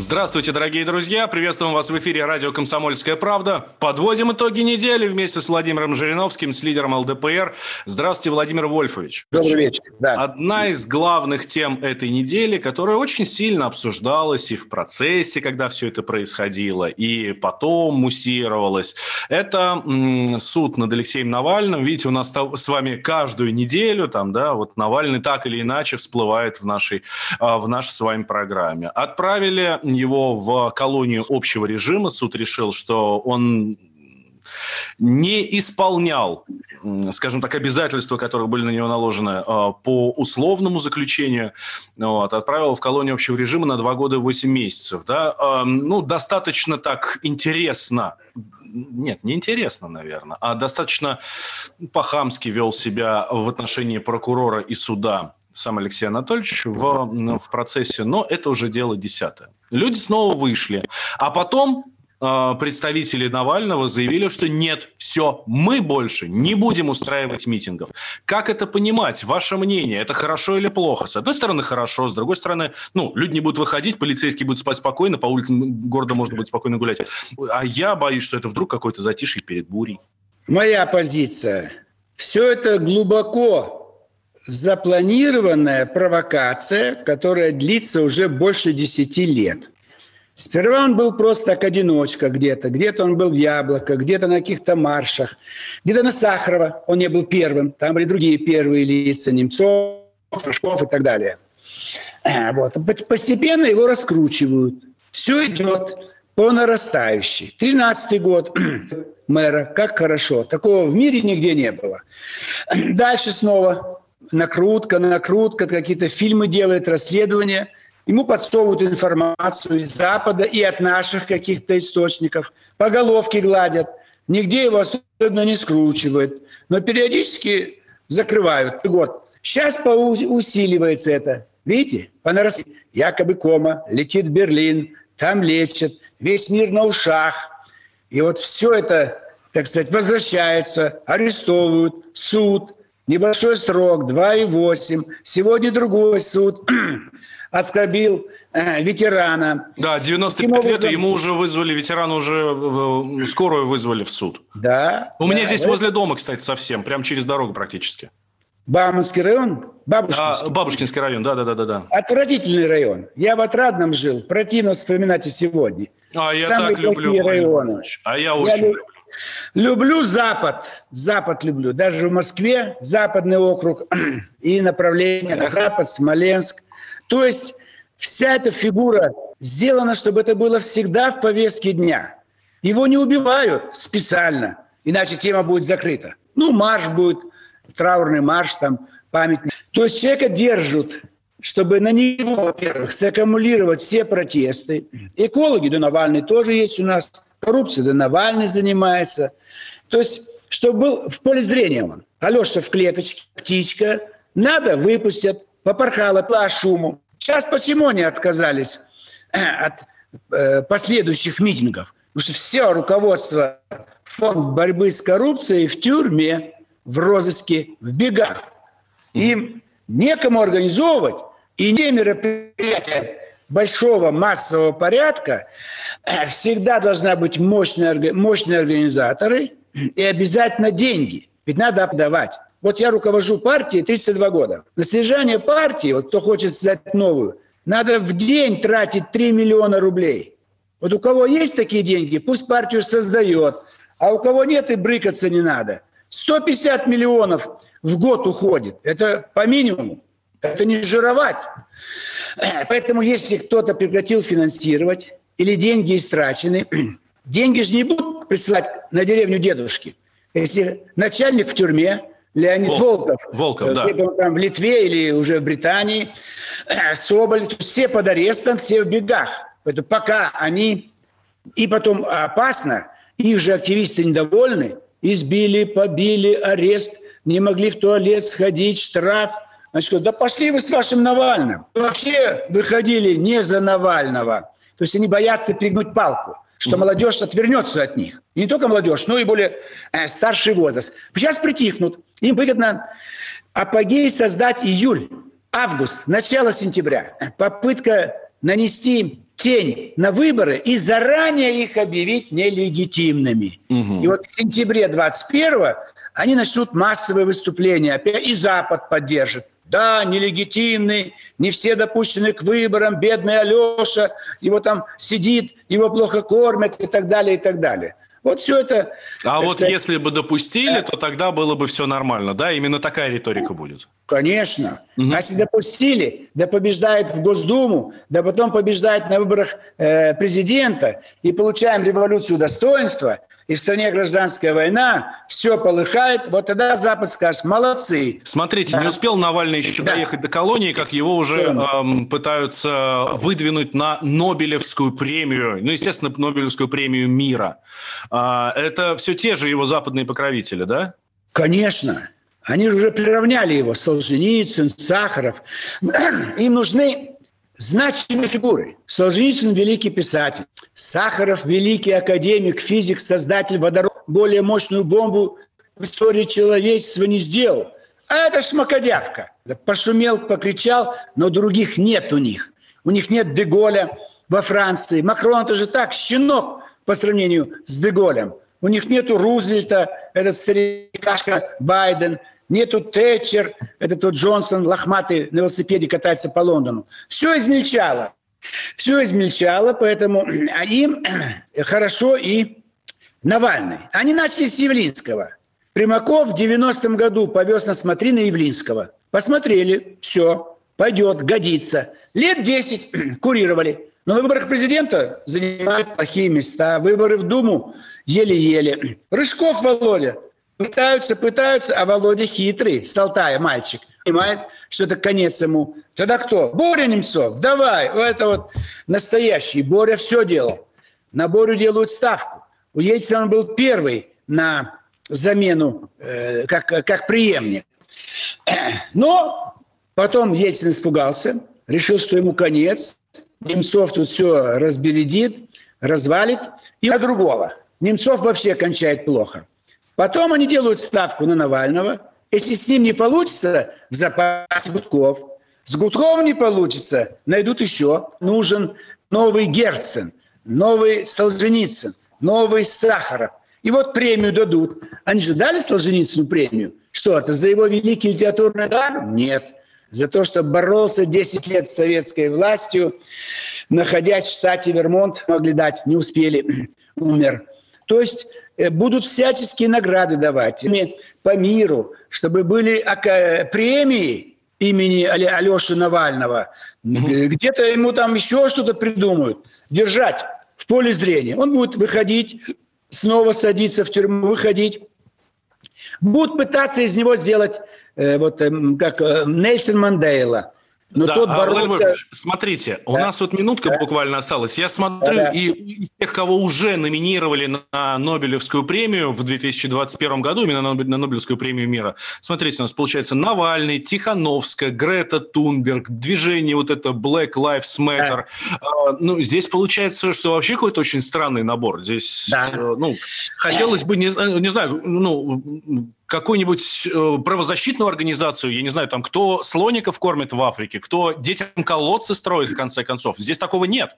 Здравствуйте, дорогие друзья! Приветствуем вас в эфире радио «Комсомольская правда». Подводим итоги недели вместе с Владимиром Жириновским, с лидером ЛДПР. Здравствуйте, Владимир Вольфович. Добрый вечер. Да. Одна из главных тем этой недели, которая очень сильно обсуждалась и в процессе, когда все это происходило, и потом муссировалась, это суд над Алексеем Навальным. Видите, у нас с вами каждую неделю там, да, вот Навальный так или иначе всплывает в нашей, а, в нашей с вами программе. Отправили его в колонию общего режима. Суд решил, что он не исполнял, скажем так, обязательства, которые были на него наложены э, по условному заключению, вот, отправил в колонию общего режима на 2 года и 8 месяцев. Да? Э, ну, достаточно так интересно нет, не интересно, наверное, а достаточно по-хамски вел себя в отношении прокурора и суда сам Алексей Анатольевич в, в процессе, но это уже дело десятое. Люди снова вышли, а потом э, представители Навального заявили, что нет, все, мы больше не будем устраивать митингов. Как это понимать? Ваше мнение, это хорошо или плохо? С одной стороны, хорошо, с другой стороны, ну, люди не будут выходить, полицейские будут спать спокойно, по улицам города можно будет спокойно гулять. А я боюсь, что это вдруг какой-то затишье перед бурей. Моя позиция. Все это глубоко запланированная провокация, которая длится уже больше 10 лет. Сперва он был просто как одиночка где-то, где-то он был в Яблоко, где-то на каких-то маршах, где-то на Сахарова он не был первым, там были другие первые лица, Немцов, Шашков и так далее. Э, Вот. Постепенно его раскручивают. Все идет по нарастающей. 13 год мэра, как хорошо. Такого в мире нигде не было. Дальше снова накрутка, накрутка, какие-то фильмы делает, расследования. Ему подсовывают информацию из Запада и от наших каких-то источников. По головке гладят. Нигде его особенно не скручивают. Но периодически закрывают. Год. Сейчас усиливается это. Видите? По. Якобы кома, летит в Берлин, там лечат, весь мир на ушах. И вот все это, так сказать, возвращается, арестовывают, суд, небольшой срок, 2,8. Сегодня другой суд оскорбил э, ветерана. Да, 95 Таким лет, образом- ему уже вызвали, ветерана уже в- скорую вызвали в суд. Да. У меня да, здесь это возле дома, кстати, совсем, прям через дорогу практически. Бауманский район, А, Бабушкинский. Бабушкинский район, да-да-да-да. Отвратительный район. Я в Отрадном жил, противно вспоминать и сегодня. А я Самые так люблю. районы. А я очень лю- люблю. Люблю Запад. Запад люблю. Даже в Москве западный округ и направление на Запад, Смоленск. То есть вся эта фигура сделана, чтобы это было всегда в повестке дня. Его не убивают специально, иначе тема будет закрыта. Ну, марш будет, траурный марш, там, памятник. То есть человека держат, чтобы на него, во-первых, саккумулировать все протесты. Экологи, да Навальный тоже есть у нас. Коррупция, да Навальный занимается. То есть, чтобы был в поле зрения он. Алеша в клеточке, птичка. Надо, выпустят. Попорхала, по шуму. Сейчас почему они отказались э, от э, последующих митингов? Потому что все руководство фонд борьбы с коррупцией в тюрьме, в розыске, в бегах. Им некому организовывать, и не мероприятия большого массового порядка э, всегда должна быть мощные, мощные организаторы и обязательно деньги. Ведь надо отдавать. Вот я руковожу партией 32 года. На содержание партии, вот кто хочет создать новую, надо в день тратить 3 миллиона рублей. Вот у кого есть такие деньги, пусть партию создает. А у кого нет, и брыкаться не надо. 150 миллионов в год уходит. Это по минимуму. Это не жировать. Поэтому если кто-то прекратил финансировать или деньги истрачены, деньги же не будут присылать на деревню дедушки. Если начальник в тюрьме, Леонид Волков. Волков, Волков, э, да. где-то он там в Литве или уже в Британии, э, Соболь, все под арестом, все в бегах. Поэтому пока они... И потом опасно, их же активисты недовольны, избили, побили, арест, не могли в туалет сходить, штраф. Значит, да пошли вы с вашим Навальным. Вообще выходили не за Навального. То есть они боятся перегнуть палку что молодежь отвернется от них. И не только молодежь, но и более э, старший возраст. Сейчас притихнут. Им выгодно апогей создать июль, август, начало сентября. Попытка нанести тень на выборы и заранее их объявить нелегитимными. Угу. И вот в сентябре 21 они начнут массовые выступления. Опять и Запад поддержит. Да, нелегитимный, не все допущены к выборам, бедный Алеша, его там сидит, его плохо кормят и так далее, и так далее. Вот все это... А вот сказать, если бы допустили, то тогда было бы все нормально, да? Именно такая риторика будет. Конечно. Угу. А если допустили, да побеждает в Госдуму, да потом побеждает на выборах э, президента, и получаем революцию достоинства, и в стране гражданская война, все полыхает, вот тогда Запад скажет, молодцы. Смотрите, да. не успел Навальный еще да. доехать до колонии, как его уже эм, пытаются выдвинуть на Нобелевскую премию, ну, естественно, Нобелевскую премию мира. А, это все те же его западные покровители, да? Конечно. Они же уже приравняли его, Солженицын, Сахаров. Им нужны значимые фигуры. Солженицын – великий писатель. Сахаров – великий академик, физик, создатель водорода. Более мощную бомбу в истории человечества не сделал. А это шмакодявка. Пошумел, покричал, но других нет у них. У них нет Деголя во Франции. Макрон – это же так, щенок по сравнению с Деголем. У них нету Рузвельта, этот старикашка Байден – Нету Тэтчер, это тот Джонсон, лохматый на велосипеде катается по Лондону. Все измельчало. Все измельчало, поэтому а им хорошо и Навальный. Они начали с Явлинского. Примаков в 90-м году повез на смотри на Явлинского. Посмотрели, все, пойдет, годится. Лет 10 курировали. Но на выборах президента занимают плохие места. Выборы в Думу еле-еле. Рыжков Володя Пытаются, пытаются, а Володя хитрый, с мальчик, понимает, что это конец ему. Тогда кто? Боря Немцов, давай, это вот настоящий. Боря все делал. На Борю делают ставку. У Ельцина он был первый на замену, э, как, как преемник. Но потом Ельцин испугался, решил, что ему конец. Немцов тут все разбередит, развалит. И на другого. Немцов вообще кончает плохо. Потом они делают ставку на Навального. Если с ним не получится, в запасе Гудков. С Гудковым не получится, найдут еще. Нужен новый Герцен, новый Солженицын, новый Сахаров. И вот премию дадут. Они же дали Солженицыну премию. Что это, за его великий литературный дар? Нет. За то, что боролся 10 лет с советской властью, находясь в штате Вермонт, могли дать, не успели, умер. То есть э, будут всяческие награды давать по миру, чтобы были премии имени Алеши Навального. Mm-hmm. Где-то ему там еще что-то придумают. Держать в поле зрения. Он будет выходить, снова садиться в тюрьму, выходить. Будут пытаться из него сделать, э, вот эм, как э, Нельсон Мандейла – но да, тот а, боролся... смотрите, да. у нас вот минутка да. буквально осталась. Я смотрю, да. и из тех, кого уже номинировали на Нобелевскую премию в 2021 году, именно на Нобелевскую премию мира, смотрите, у нас получается Навальный, Тихановская, Грета Тунберг, движение вот это Black Lives Matter. Да. А, ну, здесь получается, что вообще какой-то очень странный набор. Здесь, да. Э, ну, хотелось бы, не, не знаю, ну, какую-нибудь э, правозащитную организацию, я не знаю, там, кто слоников кормит в Африке, кто детям колодцы строит, в конце концов. Здесь такого нет.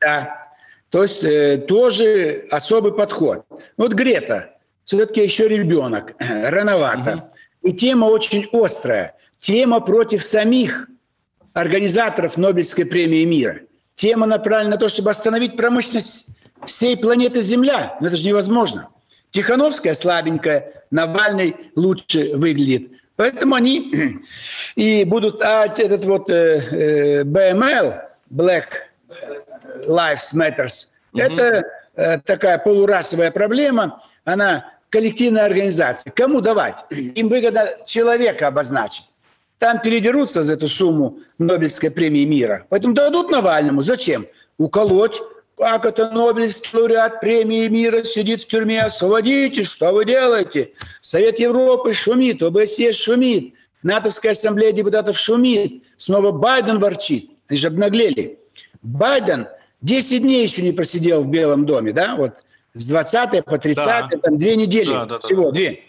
Да, то есть э, тоже особый подход. Вот Грета, все-таки еще ребенок, рановато. Угу. И тема очень острая. Тема против самих организаторов Нобелевской премии мира. Тема направлена на то, чтобы остановить промышленность всей планеты Земля. Но это же невозможно. Тихановская слабенькая, Навальный лучше выглядит. Поэтому они и будут... А этот вот э, э, BML, Black Lives Matters, угу. это э, такая полурасовая проблема, она коллективная организация. Кому давать? Им выгодно человека обозначить. Там передерутся за эту сумму Нобелевской премии мира. Поэтому дадут Навальному. Зачем? Уколоть. Как это Нобелевский лауреат премии мира сидит в тюрьме? Освободите, что вы делаете? Совет Европы шумит, ОБСЕ шумит, НАТОвская ассамблея депутатов шумит. Снова Байден ворчит. Они же обнаглели. Байден 10 дней еще не просидел в Белом доме, да? Вот с 20 по 30, да. там две недели да, да, всего, да. две.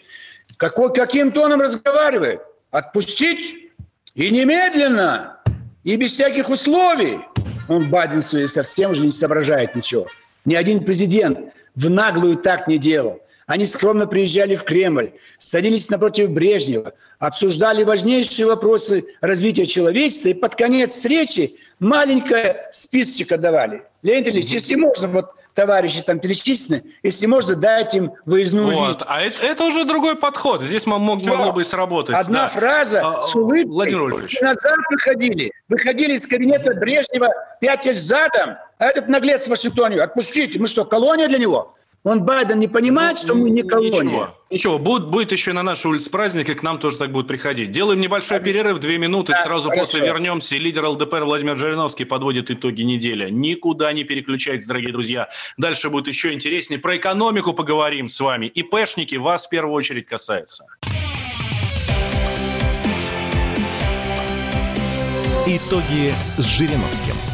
Какой, каким тоном разговаривает? Отпустить и немедленно, и без всяких условий. Он Байден совсем уже не соображает ничего. Ни один президент в наглую так не делал. Они скромно приезжали в Кремль, садились напротив Брежнева, обсуждали важнейшие вопросы развития человечества, и под конец встречи маленькое списочек давали. Леонид Ильич, если можно, вот товарищи там перечислены, если можно, дать им выездную вот. визу. А это, это уже другой подход. Здесь мог, могло бы сработать. Одна да. фраза а, с улыбкой. Владимир Вольфович. Назад выходили. Выходили из кабинета Брежнева пять задом, а этот наглец в Вашингтоне, отпустите, мы что, колония для него? Он, Байден, не понимает, что мы не колония. Ничего, ничего. Будет, будет еще на нашей улице праздник, и к нам тоже так будут приходить. Делаем небольшой перерыв, две минуты, да, сразу хорошо. после вернемся. Лидер ЛДПР Владимир Жириновский подводит итоги недели. Никуда не переключайтесь, дорогие друзья. Дальше будет еще интереснее. Про экономику поговорим с вами. И пешники вас в первую очередь касается. Итоги с Жириновским.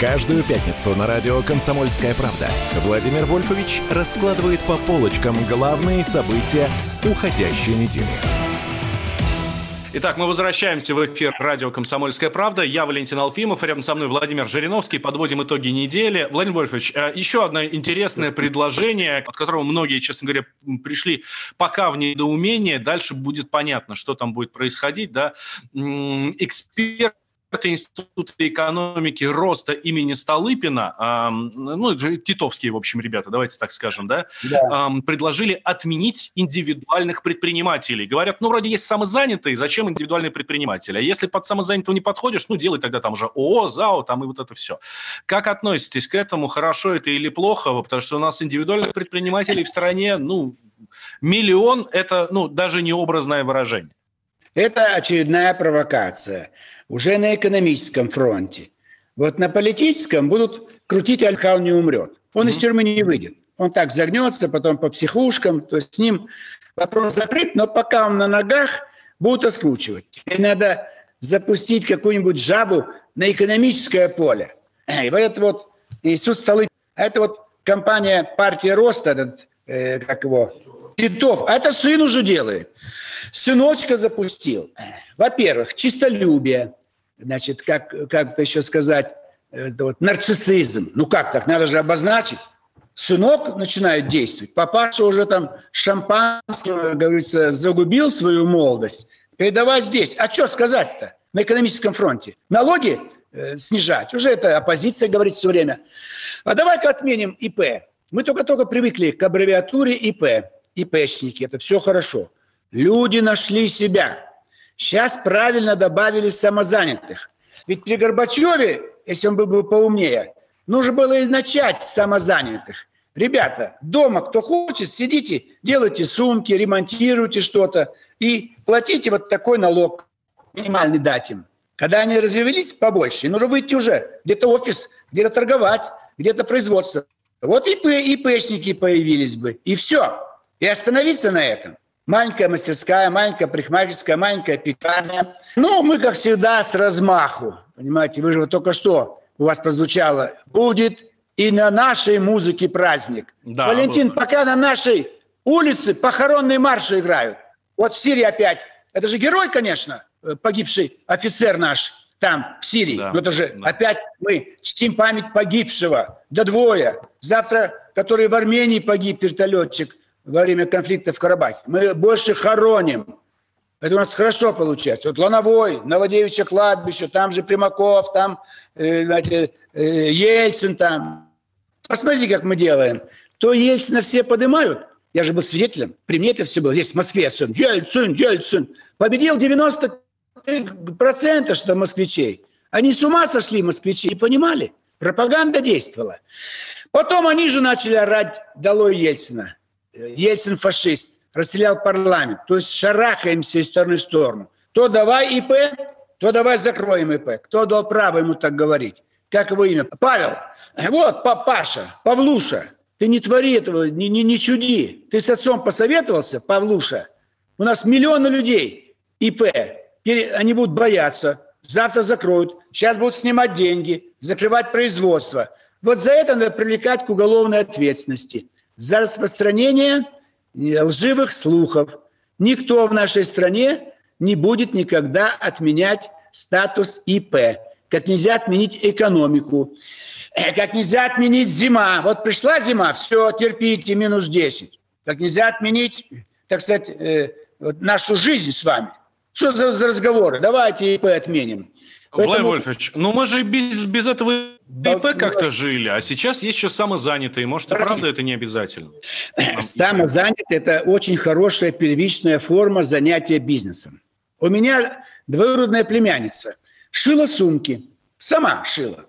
Каждую пятницу на радио «Комсомольская правда» Владимир Вольфович раскладывает по полочкам главные события уходящей недели. Итак, мы возвращаемся в эфир радио «Комсомольская правда». Я Валентин Алфимов, рядом со мной Владимир Жириновский. Подводим итоги недели. Владимир Вольфович, э, еще одно интересное предложение, от которого многие, честно говоря, пришли пока в недоумение. Дальше будет понятно, что там будет происходить. Да? Эксперт Института экономики роста имени Столыпина, э, ну, титовские, в общем, ребята, давайте так скажем, да, да. Э, предложили отменить индивидуальных предпринимателей. Говорят, ну, вроде есть самозанятые, зачем индивидуальные предприниматели? А если под самозанятого не подходишь, ну, делай тогда там уже ООО, ЗАО, там и вот это все. Как относитесь к этому? Хорошо это или плохо? Потому что у нас индивидуальных предпринимателей в стране, ну, миллион – это, ну, даже не образное выражение. Это очередная провокация уже на экономическом фронте. Вот на политическом будут крутить, он не умрет. Он mm-hmm. из тюрьмы не выйдет. Он так загнется, потом по психушкам, то есть с ним вопрос закрыт, но пока он на ногах, будут раскручивать. Теперь надо запустить какую-нибудь жабу на экономическое поле. И вот это вот институт столы, а это вот компания партия роста, этот, э, как его, Титов, а это сын уже делает. Сыночка запустил. Во-первых, чистолюбие, значит, как, как это еще сказать, это вот нарциссизм. Ну как так, надо же обозначить. Сынок начинает действовать. Папаша уже там шампанским, говорится, загубил свою молодость. Передавать здесь. А что сказать-то на экономическом фронте? Налоги э, снижать. Уже это оппозиция говорит все время. А давай-ка отменим ИП. Мы только-только привыкли к аббревиатуре ИП. ИПшники. Это все хорошо. Люди нашли себя. Сейчас правильно добавили самозанятых. Ведь при Горбачеве, если он был бы поумнее, нужно было и начать с самозанятых. Ребята, дома кто хочет, сидите, делайте сумки, ремонтируйте что-то и платите вот такой налог, минимальный дать им. Когда они развелись побольше, нужно выйти уже, где-то офис, где-то торговать, где-то производство. Вот и ИПшники появились бы, и все. И остановиться на этом – маленькая мастерская, маленькая парикмахерская, маленькая пекарня. Ну, мы, как всегда, с размаху. Понимаете, вы же вот только что у вас прозвучало. Будет и на нашей музыке праздник. Да, Валентин, было. пока на нашей улице похоронные марши играют. Вот в Сирии опять. Это же герой, конечно, э, погибший офицер наш там, в Сирии. Да, Но это же да. опять мы чтим память погибшего. Да двое. Завтра, который в Армении погиб, вертолетчик – во время конфликта в Карабахе. Мы больше хороним. Это у нас хорошо получается. Вот Лановой, Новодевичье кладбище, там же Примаков, там э, знаете, э, Ельцин там. Посмотрите, как мы делаем. То Ельцина все поднимают. Я же был свидетелем. При мне это все было. Здесь, в Москве, сын. Ельцин, Ельцин. Победил 93% что москвичей. Они с ума сошли, москвичи, и понимали. Пропаганда действовала. Потом они же начали орать «Долой Ельцина». Ельцин фашист, расстрелял парламент. То есть шарахаемся из стороны в сторону. То давай ИП, то давай закроем ИП. Кто дал право ему так говорить? Как его имя? Павел. Вот, Паша, Павлуша. Ты не твори этого, не, не, не чуди. Ты с отцом посоветовался, Павлуша? У нас миллионы людей ИП. Они будут бояться. Завтра закроют. Сейчас будут снимать деньги, закрывать производство. Вот за это надо привлекать к уголовной ответственности. За распространение лживых слухов. Никто в нашей стране не будет никогда отменять статус ИП. Как нельзя отменить экономику. Э, как нельзя отменить зима. Вот пришла зима, все, терпите, минус 10. Как нельзя отменить, так сказать, э, нашу жизнь с вами. Что за, за разговоры? Давайте ИП отменим. Поэтому... Владимир Вольфович, ну мы же без, без этого ИП как-то жили, а сейчас есть еще самозанятые. Может, и правда это не обязательно? Самозанятый – это очень хорошая первичная форма занятия бизнесом. У меня двоюродная племянница шила сумки, сама шила.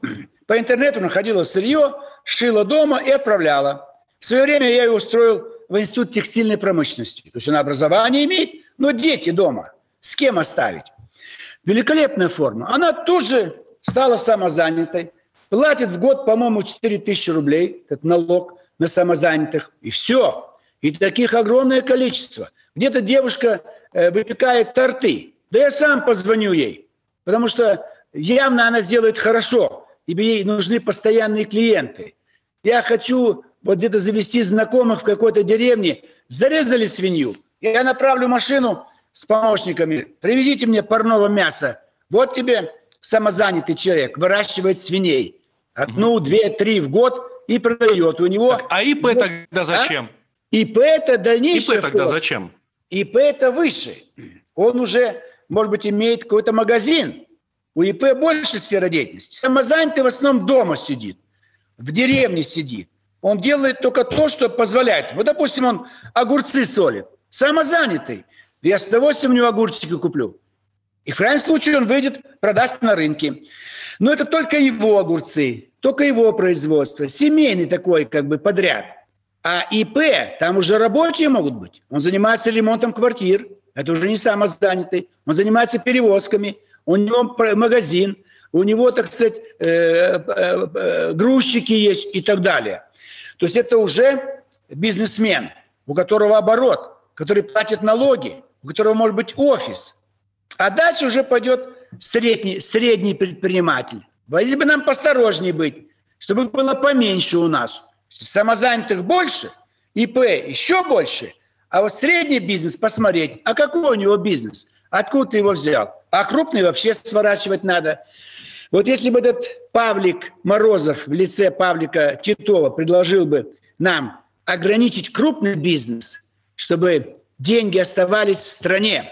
По интернету находила сырье, шила дома и отправляла. В свое время я ее устроил в Институт текстильной промышленности. То есть она образование имеет, но дети дома. С кем оставить? Великолепная форма. Она тоже стала самозанятой, платит в год, по-моему, 4 тысячи рублей, этот налог на самозанятых, и все. И таких огромное количество. Где-то девушка э, выпекает торты. Да я сам позвоню ей, потому что явно она сделает хорошо, и ей нужны постоянные клиенты. Я хочу вот где-то завести знакомых в какой-то деревне. Зарезали свинью, я направлю машину с помощниками. Привезите мне парного мяса. Вот тебе самозанятый человек, выращивает свиней. Одну, угу. две, три в год и продает. У него... Так, а ИП тогда зачем? А? ИП это дальнейшее... ИП тогда зачем? ИП это выше. Он уже, может быть, имеет какой-то магазин. У ИП больше сфера деятельности. Самозанятый в основном дома сидит, в деревне сидит. Он делает только то, что позволяет. Вот, допустим, он огурцы солит. Самозанятый. Я с удовольствием у него огурчики куплю. И в крайнем случае он выйдет, продаст на рынке. Но это только его огурцы, только его производство. Семейный такой как бы подряд. А ИП, там уже рабочие могут быть. Он занимается ремонтом квартир. Это уже не самозанятый. Он занимается перевозками. У него магазин. У него, так сказать, э, э, э, грузчики есть и так далее. То есть это уже бизнесмен, у которого оборот, который платит налоги, у которого может быть офис. А дальше уже пойдет средний, средний предприниматель. Если бы нам посторожнее быть, чтобы было поменьше у нас. Самозанятых больше, ИП еще больше, а вот средний бизнес посмотреть, а какой у него бизнес, откуда ты его взял. А крупный вообще сворачивать надо. Вот если бы этот Павлик Морозов в лице Павлика Титова предложил бы нам ограничить крупный бизнес, чтобы деньги оставались в стране.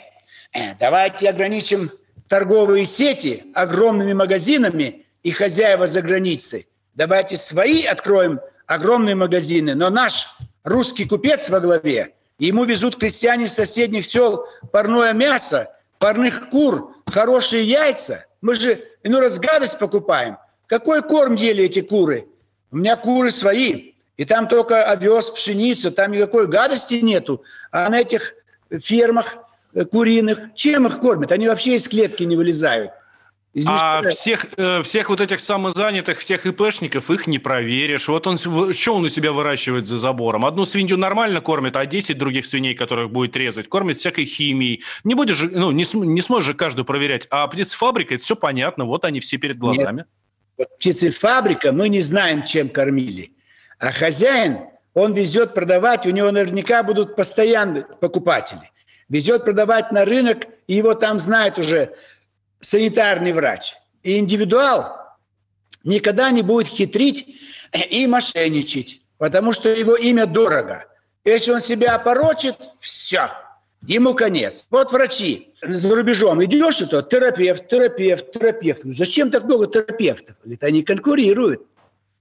Давайте ограничим торговые сети огромными магазинами и хозяева за границей. Давайте свои откроем огромные магазины, но наш русский купец во главе, ему везут крестьяне из соседних сел парное мясо, парных кур, хорошие яйца. Мы же иной раз гадость покупаем. Какой корм ели эти куры? У меня куры свои. И там только овес, пшеница, там никакой гадости нету. А на этих фермах куриных, чем их кормят? Они вообще из клетки не вылезают. А всех, э, всех вот этих самозанятых, всех ИПшников, их не проверишь. Вот он, что он у себя выращивает за забором? Одну свинью нормально кормит, а 10 других свиней, которых будет резать, кормит всякой химией. Не будешь ну, не, не сможешь же каждую проверять. А птицефабрика, это все понятно, вот они все перед глазами. Нет. Вот птицефабрика, мы не знаем, чем кормили. А хозяин, он везет продавать, у него наверняка будут постоянные покупатели. Везет продавать на рынок, и его там знает уже санитарный врач. И индивидуал никогда не будет хитрить и мошенничать, потому что его имя дорого. Если он себя опорочит, все, ему конец. Вот врачи за рубежом идешь, это терапевт, терапевт, терапевт. Зачем так много терапевтов? Говорит, они конкурируют.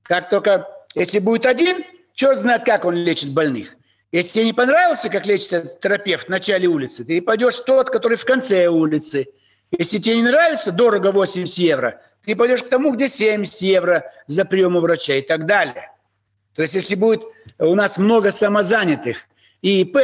Как только, если будет один, черт знает, как он лечит больных. Если тебе не понравился, как лечит этот терапевт в начале улицы, ты пойдешь в тот, который в конце улицы. Если тебе не нравится, дорого 80 евро, ты пойдешь к тому, где 70 евро за прием у врача и так далее. То есть если будет у нас много самозанятых и ИП,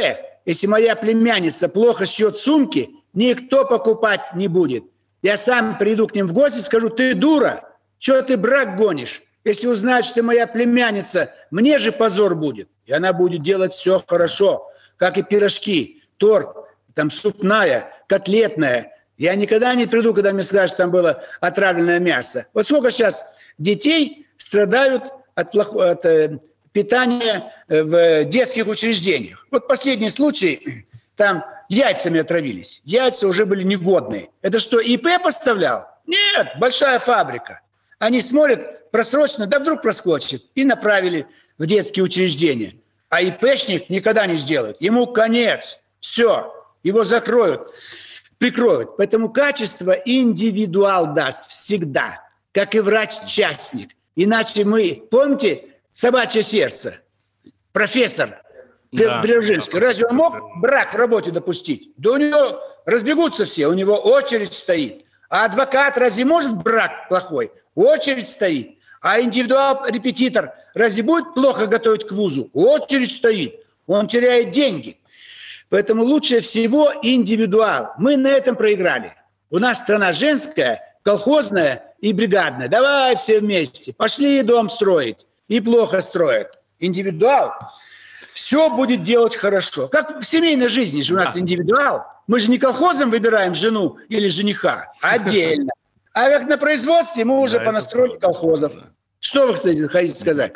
если моя племянница плохо шьет сумки, никто покупать не будет. Я сам приду к ним в гости и скажу, ты дура, что ты брак гонишь? Если узнают, что ты моя племянница, мне же позор будет. И она будет делать все хорошо, как и пирожки, торт, там супная, котлетная. Я никогда не приду, когда мне скажут, что там было отравленное мясо. Вот сколько сейчас детей страдают от, плохого, от э, питания э, в детских учреждениях. Вот последний случай, там яйцами отравились. Яйца уже были негодные. Это что, ИП поставлял? Нет, большая фабрика. Они смотрят просрочно, да вдруг проскочит, и направили в детские учреждения. А ИПшник никогда не сделает. Ему конец. Все. Его закроют, прикроют. Поэтому качество индивидуал даст всегда, как и врач-частник. Иначе мы, помните, собачье сердце, профессор да. Преображенский, разве он мог брак в работе допустить? Да у него разбегутся все, у него очередь стоит. А адвокат разве может брак плохой? Очередь стоит. А индивидуал-репетитор разве будет плохо готовить к вузу? Очередь стоит. Он теряет деньги. Поэтому лучше всего индивидуал. Мы на этом проиграли. У нас страна женская, колхозная и бригадная. Давай все вместе. Пошли дом строить. И плохо строят. Индивидуал все будет делать хорошо. Как в семейной жизни же у нас индивидуал. Мы же не колхозом выбираем жену или жениха, а отдельно. А как на производстве мы уже да, понастроили колхозов. Что вы хотите сказать?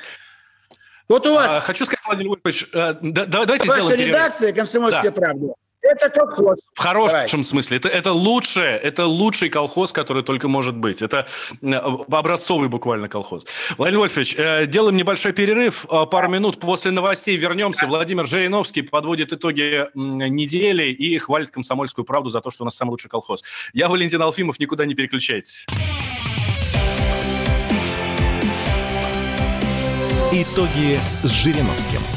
Вот у вас... А, хочу сказать, Владимир Вольфович, э, да, давайте Ваша сделаем редакция «Комсомольская да. правда» Это колхоз. В хорошем Давай. смысле. Это, это лучшее, это лучший колхоз, который только может быть. Это э, образцовый буквально колхоз. Владимир Вольфович, э, делаем небольшой перерыв. Э, пару минут после новостей вернемся. Владимир Жириновский подводит итоги недели и хвалит комсомольскую правду за то, что у нас самый лучший колхоз. Я Валентин Алфимов, никуда не переключайтесь. Итоги с Жириновским.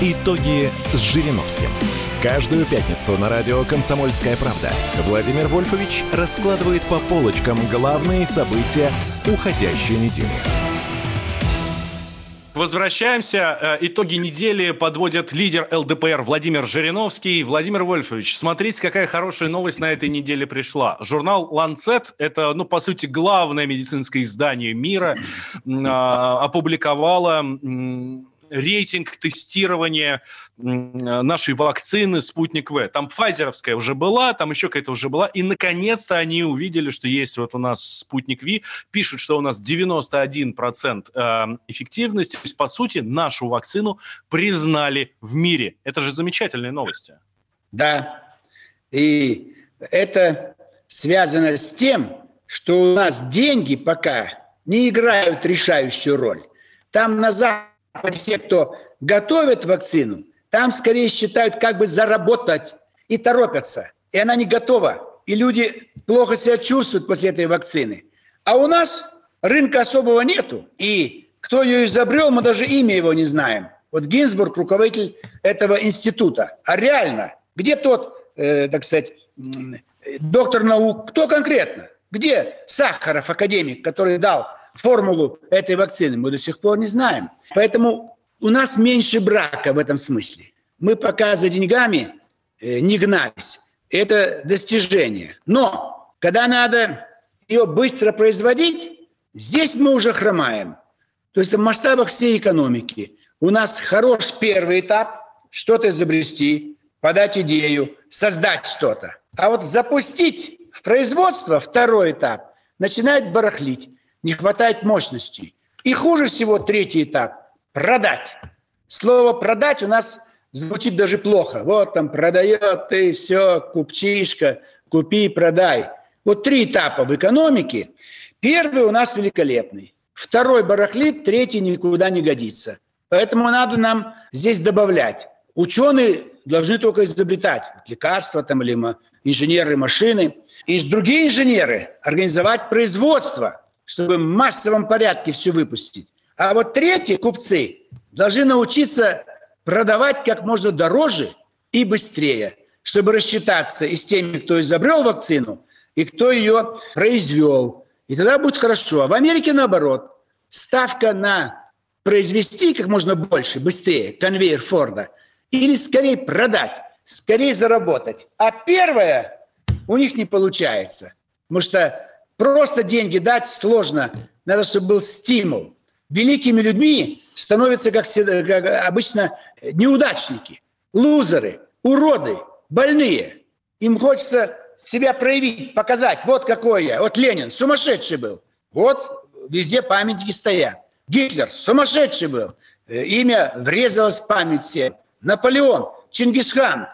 Итоги с Жириновским. Каждую пятницу на радио «Комсомольская правда» Владимир Вольфович раскладывает по полочкам главные события уходящей недели. Возвращаемся. Э, итоги недели подводят лидер ЛДПР Владимир Жириновский. Владимир Вольфович, смотрите, какая хорошая новость на этой неделе пришла. Журнал «Ланцет» — это, ну, по сути, главное медицинское издание мира, а, опубликовало рейтинг тестирования нашей вакцины «Спутник В». Там файзеровская уже была, там еще какая-то уже была. И, наконец-то, они увидели, что есть вот у нас «Спутник Ви». Пишут, что у нас 91% эм, эффективности. То есть, по сути, нашу вакцину признали в мире. Это же замечательные новости. Да. И это связано с тем, что у нас деньги пока не играют решающую роль. Там на Западе все, кто готовит вакцину, там скорее считают как бы заработать и торопятся. И она не готова. И люди плохо себя чувствуют после этой вакцины. А у нас рынка особого нету. И кто ее изобрел, мы даже имя его не знаем. Вот Гинзбург, руководитель этого института. А реально, где тот, э, так сказать, доктор наук, кто конкретно? Где Сахаров, академик, который дал формулу этой вакцины мы до сих пор не знаем. Поэтому у нас меньше брака в этом смысле. Мы пока за деньгами э, не гнались. это достижение. Но когда надо ее быстро производить, здесь мы уже хромаем. То есть в масштабах всей экономики у нас хорош первый этап, что-то изобрести, подать идею, создать что-то. А вот запустить в производство второй этап начинает барахлить, не хватает мощностей. И хуже всего третий этап – продать. Слово «продать» у нас звучит даже плохо. Вот там продает ты все, купчишка, купи, продай. Вот три этапа в экономике. Первый у нас великолепный. Второй барахлит, третий никуда не годится. Поэтому надо нам здесь добавлять. Ученые должны только изобретать лекарства там, или инженеры машины. И другие инженеры организовать производство, чтобы в массовом порядке все выпустить. А вот третьи купцы должны научиться продавать как можно дороже и быстрее, чтобы рассчитаться и с теми, кто изобрел вакцину, и кто ее произвел. И тогда будет хорошо. А в Америке наоборот. Ставка на произвести как можно больше, быстрее, конвейер Форда, или скорее продать, скорее заработать. А первое у них не получается. Потому что просто деньги дать сложно. Надо, чтобы был стимул великими людьми становятся, как, как обычно, неудачники, лузеры, уроды, больные. Им хочется себя проявить, показать, вот какой я. Вот Ленин сумасшедший был. Вот везде памятники стоят. Гитлер сумасшедший был. Э, имя врезалось в память всем. Наполеон, Чингисхан,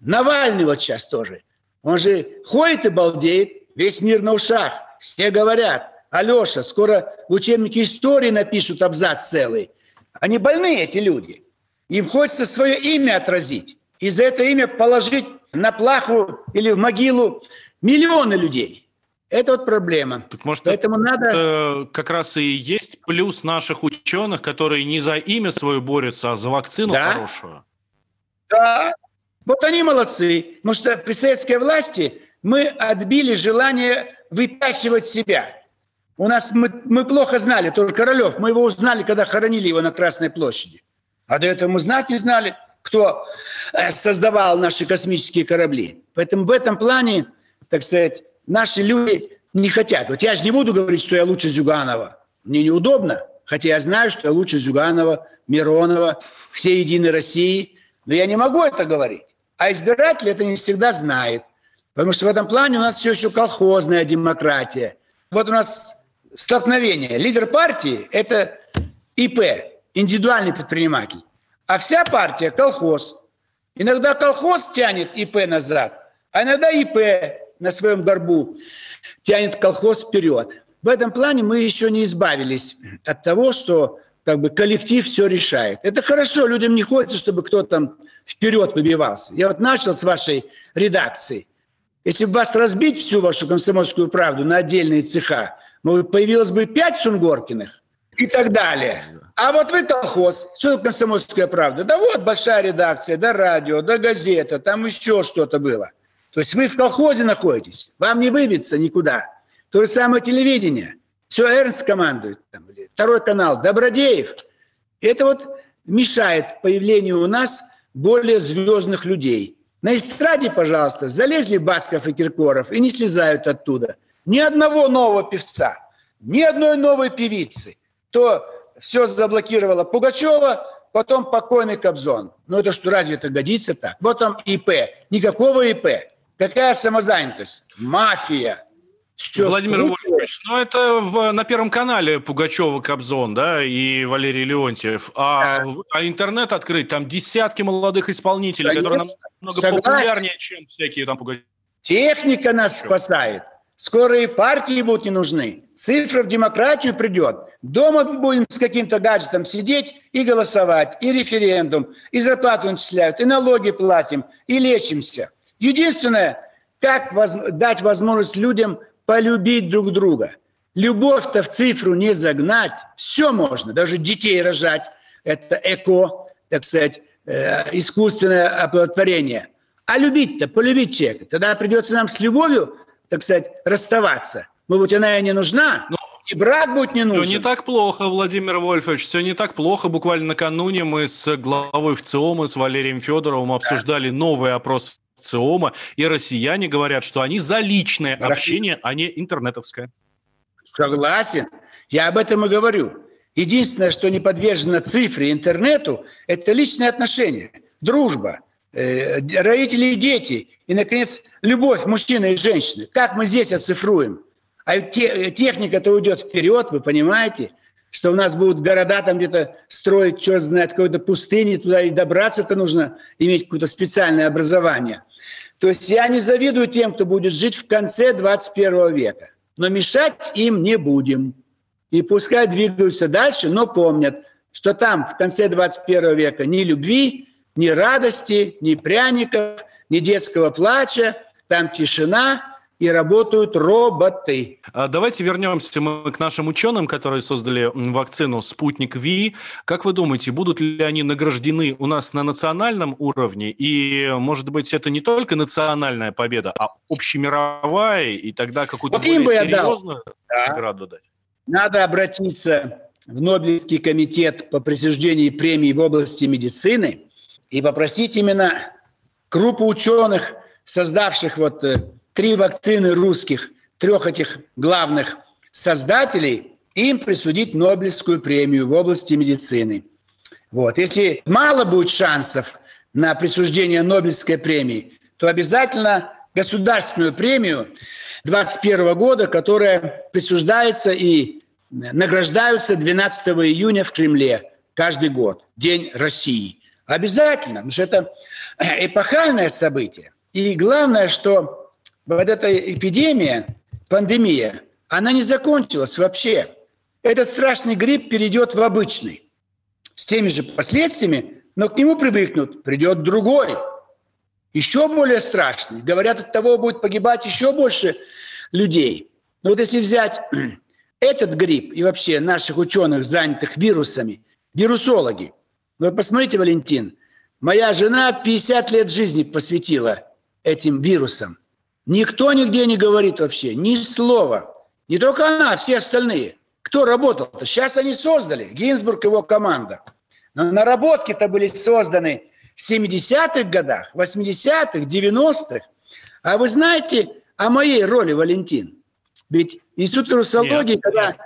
Навальный вот сейчас тоже. Он же ходит и балдеет, весь мир на ушах. Все говорят – Алеша, скоро в учебнике истории напишут абзац целый. Они больные, эти люди. Им хочется свое имя отразить. И за это имя положить на плаху или в могилу миллионы людей. Это вот проблема. Так может, Поэтому это надо... как раз и есть плюс наших ученых, которые не за имя свое борются, а за вакцину да? хорошую. Да, вот они молодцы. Потому что при советской власти мы отбили желание выпячивать себя. У нас мы, мы плохо знали, только Королев, мы его узнали, когда хоронили его на Красной площади. А до этого мы знать не знали, кто э, создавал наши космические корабли. Поэтому в этом плане, так сказать, наши люди не хотят. Вот я же не буду говорить, что я лучше Зюганова. Мне неудобно, хотя я знаю, что я лучше Зюганова, Миронова, всей Единой России. Но я не могу это говорить. А избиратель это не всегда знает. Потому что в этом плане у нас все еще колхозная демократия. Вот у нас столкновение. Лидер партии – это ИП, индивидуальный предприниматель. А вся партия – колхоз. Иногда колхоз тянет ИП назад, а иногда ИП на своем горбу тянет колхоз вперед. В этом плане мы еще не избавились от того, что как бы коллектив все решает. Это хорошо, людям не хочется, чтобы кто-то там вперед выбивался. Я вот начал с вашей редакции. Если бы вас разбить всю вашу комсомольскую правду на отдельные цеха, появилось бы пять Сунгоркиных и так далее. А вот вы колхоз, что комсомольская правда? Да вот большая редакция, да радио, да газета, там еще что-то было. То есть вы в колхозе находитесь, вам не выбиться никуда. То же самое телевидение. Все, Эрнст командует. Там, второй канал, Добродеев. Это вот мешает появлению у нас более звездных людей. На эстраде, пожалуйста, залезли Басков и Киркоров и не слезают оттуда – ни одного нового певца, ни одной новой певицы, то все заблокировала Пугачева, потом покойный Кобзон. Ну это что, разве это годится так? Вот там ИП, никакого ИП. Какая самозанятость? Мафия. Все Владимир Вольфович, ну это в, на Первом канале Пугачева, Кобзон, да, и Валерий Леонтьев. А, да. а интернет открыть, там десятки молодых исполнителей, Конечно. которые намного Согласен. популярнее, чем всякие там Пугачевы. Техника нас спасает. Скоро и партии будут не нужны. Цифра в демократию придет. Дома будем с каким-то гаджетом сидеть и голосовать, и референдум, и зарплату начисляют, и налоги платим, и лечимся. Единственное, как воз... дать возможность людям полюбить друг друга. Любовь-то в цифру не загнать. Все можно, даже детей рожать. Это эко, так сказать, э, искусственное оплодотворение. А любить-то, полюбить человека. Тогда придется нам с любовью так сказать, расставаться. Мы быть, она и не нужна, Но... и брак будет не нужен. Все не так плохо, Владимир Вольфович, все не так плохо. Буквально накануне мы с главой ВЦИОМа, с Валерием Федоровым обсуждали да. новый опрос ВЦИОМа, и россияне говорят, что они за личное общение, а не интернетовское. Согласен. Я об этом и говорю. Единственное, что не подвержено цифре интернету, это личные отношения, дружба, э, родители и дети, и, наконец, любовь мужчины и женщины. Как мы здесь оцифруем? А те, техника-то уйдет вперед, вы понимаете, что у нас будут города там где-то строить, черт знает, какой-то пустыни, туда и добраться-то нужно иметь какое-то специальное образование. То есть я не завидую тем, кто будет жить в конце 21 века, но мешать им не будем. И пускай двигаются дальше, но помнят, что там в конце 21 века ни любви, ни радости, ни пряников, ни детского плача, там тишина, и работают роботы. А давайте вернемся мы к нашим ученым, которые создали вакцину «Спутник Ви». Как вы думаете, будут ли они награждены у нас на национальном уровне? И, может быть, это не только национальная победа, а общемировая, и тогда какую-то вот более серьезную награду дать? Надо обратиться в Нобелевский комитет по присуждению премий в области медицины и попросить именно группу ученых, создавших вот э, три вакцины русских, трех этих главных создателей, им присудить Нобелевскую премию в области медицины. Вот. Если мало будет шансов на присуждение Нобелевской премии, то обязательно государственную премию 2021 года, которая присуждается и награждаются 12 июня в Кремле каждый год, День России. Обязательно, потому что это эпохальное событие. И главное, что вот эта эпидемия, пандемия, она не закончилась вообще. Этот страшный грипп перейдет в обычный. С теми же последствиями, но к нему привыкнут, придет другой – еще более страшный. Говорят, от того будет погибать еще больше людей. Но вот если взять этот грипп и вообще наших ученых, занятых вирусами, вирусологи, вы посмотрите, Валентин, моя жена 50 лет жизни посвятила этим вирусам. Никто нигде не говорит вообще, ни слова. Не только она, а все остальные. Кто работал-то? Сейчас они создали, Гинзбург и его команда. Но наработки-то были созданы 70-х годах, 80-х, 90-х. А вы знаете о моей роли, Валентин? Ведь Институт вирусологии, нет, когда, нет.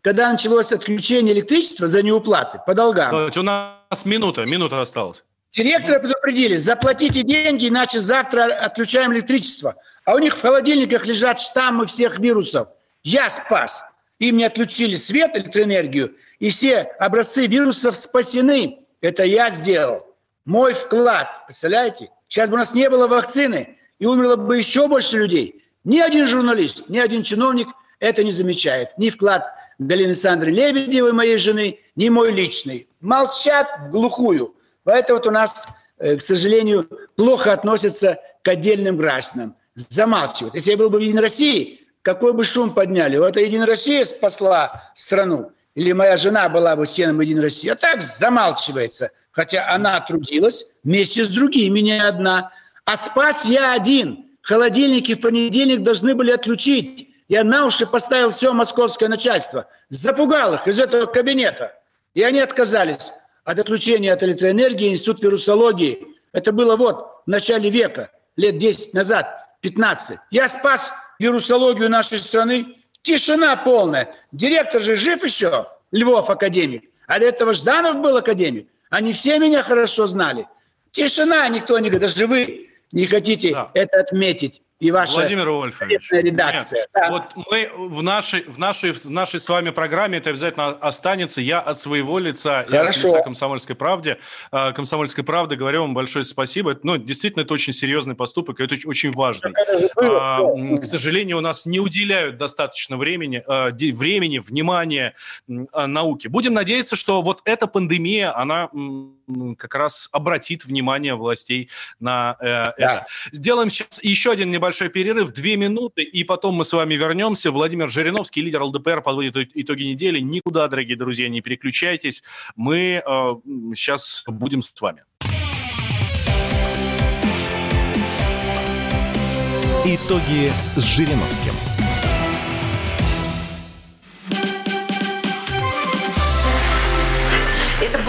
когда началось отключение электричества за неуплаты по долгам. У нас минута, минута осталась. Директора предупредили, заплатите деньги, иначе завтра отключаем электричество. А у них в холодильниках лежат штаммы всех вирусов. Я спас. Им не отключили свет, электроэнергию, и все образцы вирусов спасены. Это я сделал мой вклад. Представляете? Сейчас бы у нас не было вакцины, и умерло бы еще больше людей. Ни один журналист, ни один чиновник это не замечает. Ни вклад Галины Александры Лебедевой, моей жены, ни мой личный. Молчат в глухую. Поэтому вот у нас, э, к сожалению, плохо относятся к отдельным гражданам. Замалчивают. Если я был бы в Единой России, какой бы шум подняли. Вот это Единая Россия спасла страну. Или моя жена была бы членом Единой России. А так замалчивается хотя она трудилась вместе с другими, не одна. А спас я один. Холодильники в понедельник должны были отключить. Я на уши поставил все московское начальство. Запугал их из этого кабинета. И они отказались от отключения от электроэнергии Институт вирусологии. Это было вот в начале века, лет 10 назад, 15. Я спас вирусологию нашей страны. Тишина полная. Директор же жив еще, Львов академик. А до этого Жданов был академик. Они все меня хорошо знали. Тишина, никто не говорит, даже вы не хотите да. это отметить и ваша Владимир Вольфович, редакция. Нет, да. Вот мы в нашей, в, нашей, в нашей с вами программе это обязательно останется. Я от своего лица и от лица «Комсомольской правды», э, «Комсомольской правды» говорю вам большое спасибо. Ну, действительно, это очень серьезный поступок, и это очень важный. А, к сожалению, у нас не уделяют достаточно времени, э, времени, внимания э, науке. Будем надеяться, что вот эта пандемия, она как раз обратит внимание властей на да. это. Сделаем сейчас еще один небольшой небольшой перерыв, две минуты, и потом мы с вами вернемся. Владимир Жириновский, лидер ЛДПР, подводит итоги недели. Никуда, дорогие друзья, не переключайтесь. Мы э, сейчас будем с вами. Итоги с Жириновским.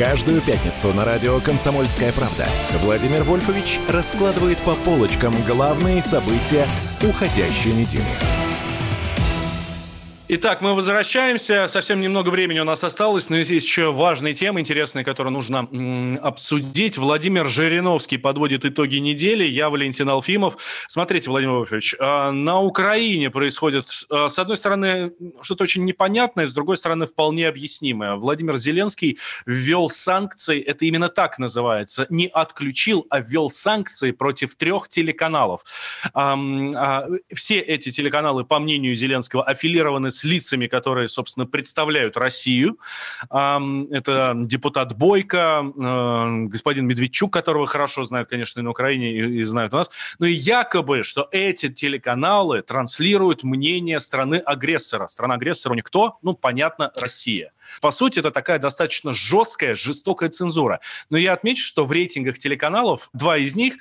Каждую пятницу на радио «Комсомольская правда» Владимир Вольфович раскладывает по полочкам главные события уходящей недели. Итак, мы возвращаемся. Совсем немного времени у нас осталось, но есть еще важные темы, интересные, которые нужно м, обсудить. Владимир Жириновский подводит итоги недели. Я Валентин Алфимов. Смотрите, Владимир Вольфович, э, на Украине происходит, э, с одной стороны, что-то очень непонятное, с другой стороны, вполне объяснимое. Владимир Зеленский ввел санкции, это именно так называется, не отключил, а ввел санкции против трех телеканалов. Э, все эти телеканалы, по мнению Зеленского, аффилированы с лицами, которые, собственно, представляют Россию. Это депутат Бойко, э, господин Медведчук, которого хорошо знают, конечно, и на Украине, и, знают у нас. Ну и якобы, что эти телеканалы транслируют мнение страны-агрессора. Страна-агрессора у них кто? Ну, понятно, Россия. По сути, это такая достаточно жесткая, жестокая цензура. Но я отмечу, что в рейтингах телеканалов, два из них,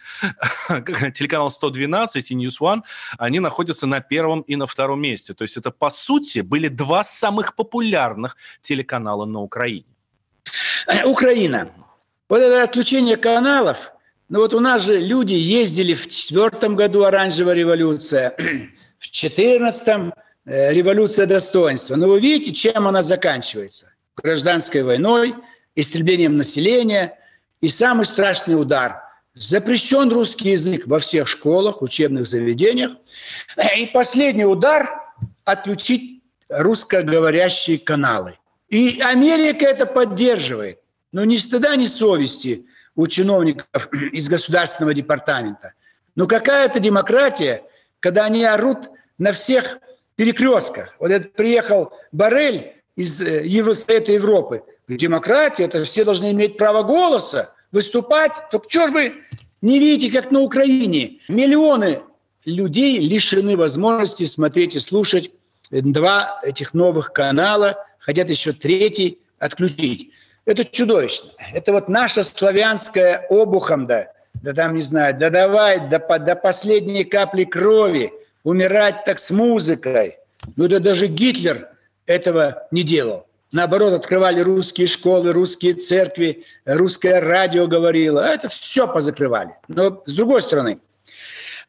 телеканал 112 и News One, они находятся на первом и на втором месте. То есть это, по сути, были два самых популярных телеканала на Украине. Э, Украина. Вот это отключение каналов, ну вот у нас же люди ездили в четвертом году оранжевая революция, в четырнадцатом революция достоинства. Но вы видите, чем она заканчивается? Гражданской войной, истреблением населения и самый страшный удар. Запрещен русский язык во всех школах, учебных заведениях. И последний удар – отключить русскоговорящие каналы. И Америка это поддерживает. Но ни стыда, ни совести у чиновников из Государственного департамента. Но какая-то демократия, когда они орут на всех перекрестках. Вот это приехал Барель из э, Евросовета Европы. Демократия, это все должны иметь право голоса, выступать. Так что ж вы не видите, как на Украине? Миллионы людей лишены возможности смотреть и слушать два этих новых канала, хотят еще третий отключить. Это чудовищно. Это вот наша славянская обухом, да, да там, не знаю, да давай до, до последней капли крови, умирать так с музыкой. Ну да даже Гитлер этого не делал. Наоборот, открывали русские школы, русские церкви, русское радио говорило. А это все позакрывали. Но с другой стороны,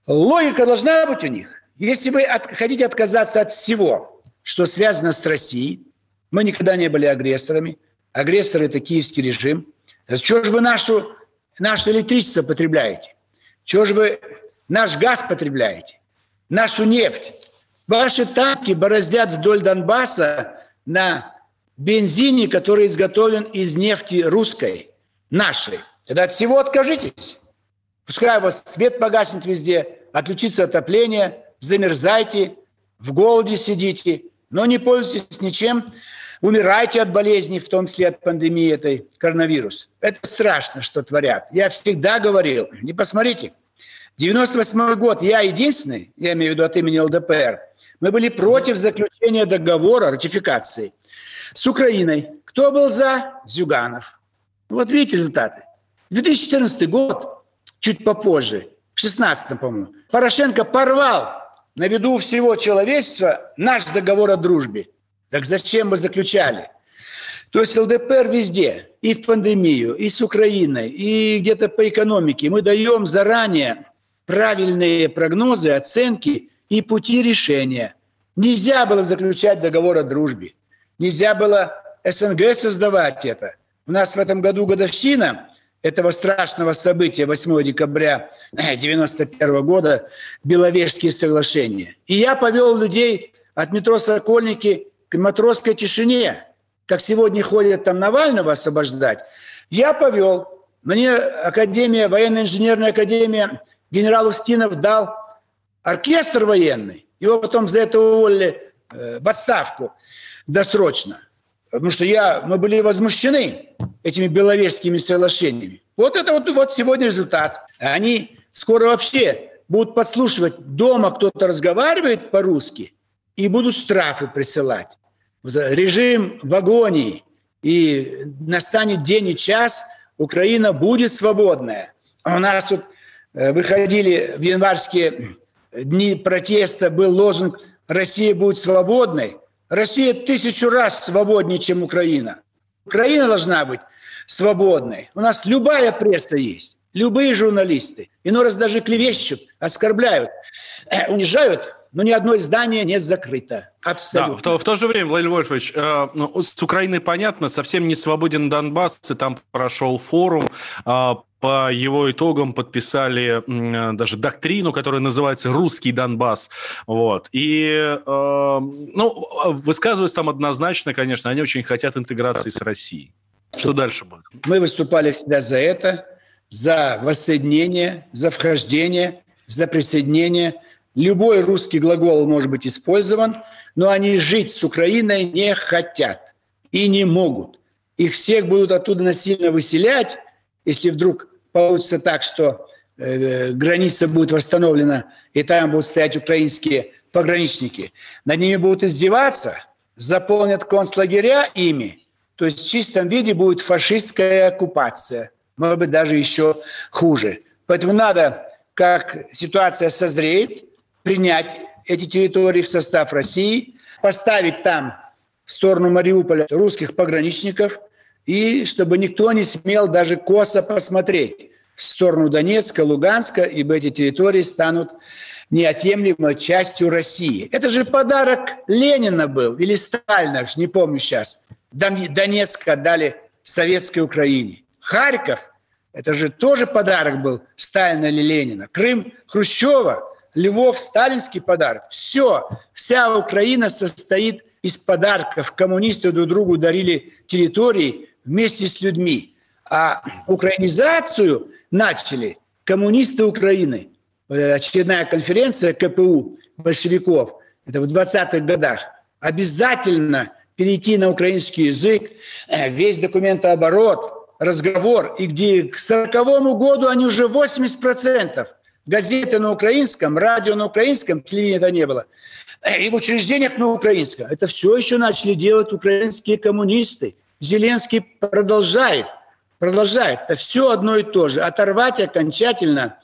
логика должна быть у них. Если вы от, хотите отказаться от всего, что связано с Россией, мы никогда не были агрессорами, агрессоры – это киевский режим, чего же вы нашу, наше электричество потребляете? Чего же вы наш газ потребляете? Нашу нефть? Ваши танки бороздят вдоль Донбасса на бензине, который изготовлен из нефти русской, нашей. Тогда от всего откажитесь. Пускай у вас свет погаснет везде, отключится отопление – замерзайте, в голоде сидите, но не пользуйтесь ничем, умирайте от болезней, в том числе от пандемии этой коронавирус. Это страшно, что творят. Я всегда говорил, не посмотрите, 98 год, я единственный, я имею в виду от имени ЛДПР, мы были против заключения договора, ратификации с Украиной. Кто был за? Зюганов. Вот видите результаты. 2014 год, чуть попозже, в 16 по-моему, Порошенко порвал на виду всего человечества наш договор о дружбе. Так зачем мы заключали? То есть ЛДПР везде, и в пандемию, и с Украиной, и где-то по экономике. Мы даем заранее правильные прогнозы, оценки и пути решения. Нельзя было заключать договор о дружбе. Нельзя было СНГ создавать это. У нас в этом году годовщина – этого страшного события 8 декабря 1991 года Беловежские соглашения. И я повел людей от метро «Сокольники» к матросской тишине, как сегодня ходят там Навального освобождать. Я повел, мне Академия, военно-инженерная академия, генерал Устинов дал оркестр военный. Его потом за это уволили э, в отставку досрочно. Потому что я, мы были возмущены этими беловежскими соглашениями. Вот это вот, вот сегодня результат. Они скоро вообще будут подслушивать дома, кто-то разговаривает по-русски, и будут штрафы присылать. Режим в агонии. И настанет день и час, Украина будет свободная. У нас тут э, выходили в январские дни протеста, был лозунг «Россия будет свободной». Россия тысячу раз свободнее, чем Украина. Украина должна быть свободной. У нас любая пресса есть. Любые журналисты, иной раз даже клевещут, оскорбляют, э, унижают, но ни одно издание не закрыто. Абсолютно. Да, в, то, в то же время, Владимир Вольфович, э, ну, с Украиной понятно, совсем не свободен Донбасс, и там прошел форум, э, по его итогам подписали даже доктрину, которая называется «Русский Донбасс». Вот. И, э, ну, высказываются там однозначно, конечно, они очень хотят интеграции с Россией. Что дальше будет? Мы выступали всегда за это за воссоединение, за вхождение, за присоединение. Любой русский глагол может быть использован, но они жить с Украиной не хотят и не могут. Их всех будут оттуда насильно выселять, если вдруг получится так, что э, граница будет восстановлена, и там будут стоять украинские пограничники. Над ними будут издеваться, заполнят концлагеря ими, то есть в чистом виде будет фашистская оккупация – может быть, даже еще хуже. Поэтому надо, как ситуация созреет, принять эти территории в состав России, поставить там в сторону Мариуполя русских пограничников, и чтобы никто не смел даже косо посмотреть в сторону Донецка, Луганска, ибо эти территории станут неотъемлемой частью России. Это же подарок Ленина был, или Сталина, не помню сейчас. Донецк отдали советской Украине. Харьков это же тоже подарок был Сталина или Ленина. Крым Хрущева, Львов сталинский подарок. Все, вся Украина состоит из подарков. Коммунисты друг другу дарили территории вместе с людьми. А украинизацию начали коммунисты Украины. Очередная конференция КПУ большевиков, это в 20-х годах. Обязательно перейти на украинский язык, э, весь документооборот – разговор, и где к 40 году они уже 80%. Газеты на украинском, радио на украинском, телевидения не было. И в учреждениях на украинском. Это все еще начали делать украинские коммунисты. Зеленский продолжает, продолжает. Это все одно и то же. Оторвать окончательно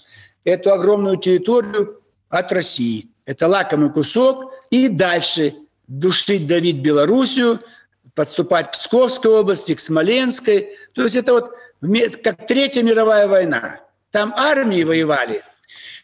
эту огромную территорию от России. Это лакомый кусок. И дальше душить, давить Белоруссию – подступать к Псковской области, к Смоленской. То есть это вот как Третья мировая война. Там армии воевали,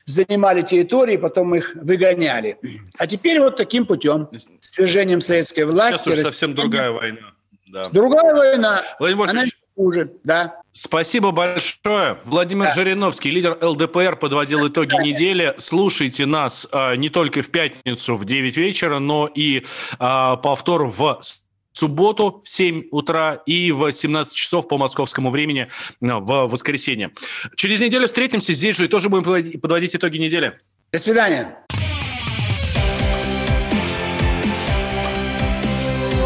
занимали территории, потом их выгоняли. А теперь вот таким путем, свержением советской власти... Сейчас уже совсем другая война. Да. Другая война. Владимир Она хуже, да. Спасибо большое. Владимир да. Жириновский, лидер ЛДПР, подводил итоги недели. Слушайте нас а, не только в пятницу в 9 вечера, но и а, повтор в субботу в 7 утра и в 17 часов по московскому времени в воскресенье. Через неделю встретимся здесь же и тоже будем подводить итоги недели. До свидания.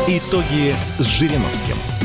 Итоги с Жириновским.